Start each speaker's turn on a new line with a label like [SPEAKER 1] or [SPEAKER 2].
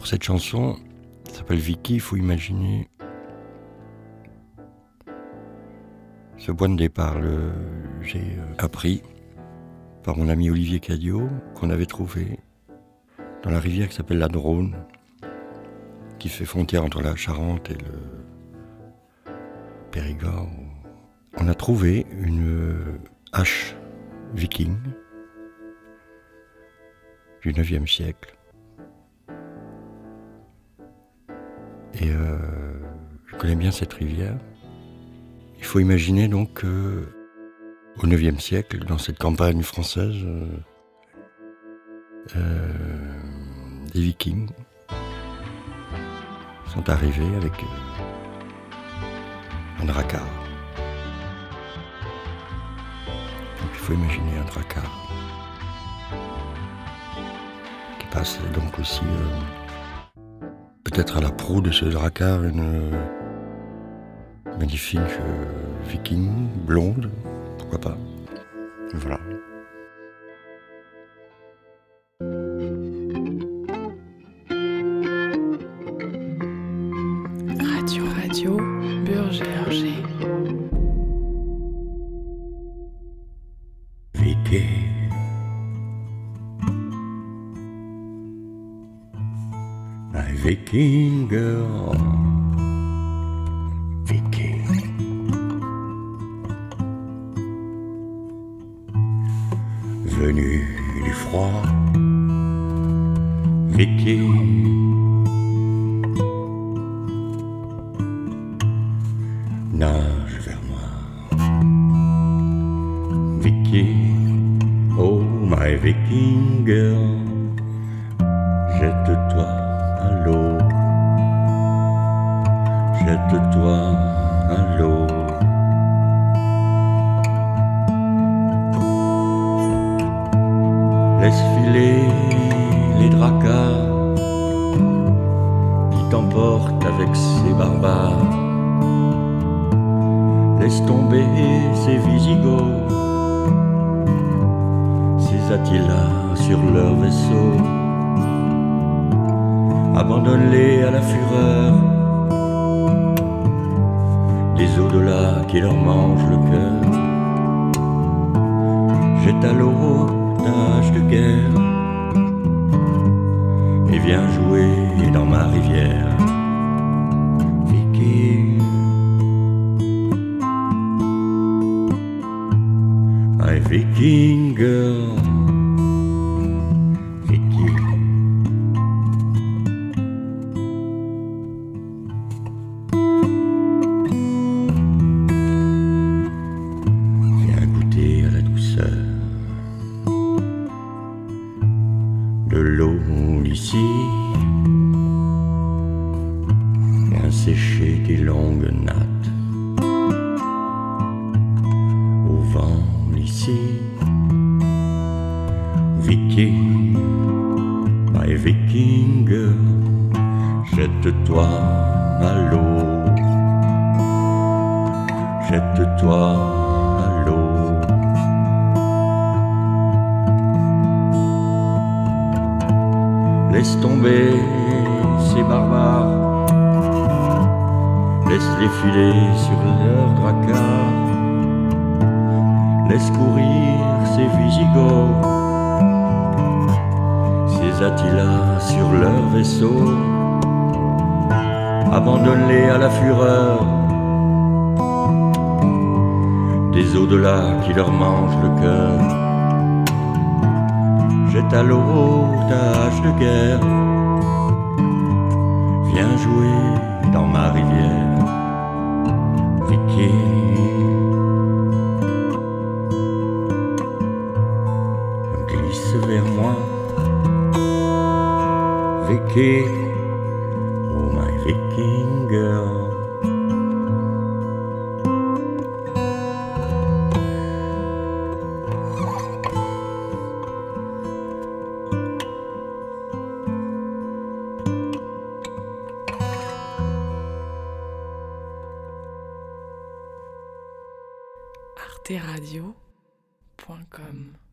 [SPEAKER 1] Pour cette chanson, ça s'appelle Vicky, il faut imaginer ce point de départ. J'ai euh, appris par mon ami Olivier Cadio qu'on avait trouvé dans la rivière qui s'appelle la Drône, qui fait frontière entre la Charente et le Périgord. On a trouvé une hache viking du 9e siècle. Et euh, je connais bien cette rivière. Il faut imaginer donc qu'au au IXe siècle, dans cette campagne française, euh, euh, des vikings sont arrivés avec un dracar. Donc il faut imaginer un dracar qui passe donc aussi peut-être à la proue de ce dracar une magnifique euh, viking blonde, pourquoi pas. Voilà.
[SPEAKER 2] Radio Radio Burger
[SPEAKER 3] Viking. My Viking girl. Viking. Venu du froid. Viking. Nage vers moi. Viking. Oh, my Viking girl. Jette-toi l'eau. Jette-toi à l'eau. Laisse filer les dracars qui t'emportent avec ces barbares. Laisse tomber ces Visigoths, ces Attila sur leur vaisseau. Abandonne-les à la fureur des au-delà qui leur mangent le cœur. Jette à l'eau hache de guerre et viens jouer dans ma rivière. Viking girl. De l'eau ici. Viens sécher tes longues nattes au vent ici. Viking, my Viking jette-toi à l'eau. Jette-toi Laisse tomber ces barbares. Laisse-les filer sur leur dracard. Laisse courir ces Visigoths. Ces Attila sur leur vaisseau. Abandonne-les à la fureur des au-delà qui leur mangent le cœur. À hache de guerre. Viens jouer dans ma rivière. Viking. Glisse vers moi. Vicky. Oh my Viking girl.
[SPEAKER 2] arteradio.com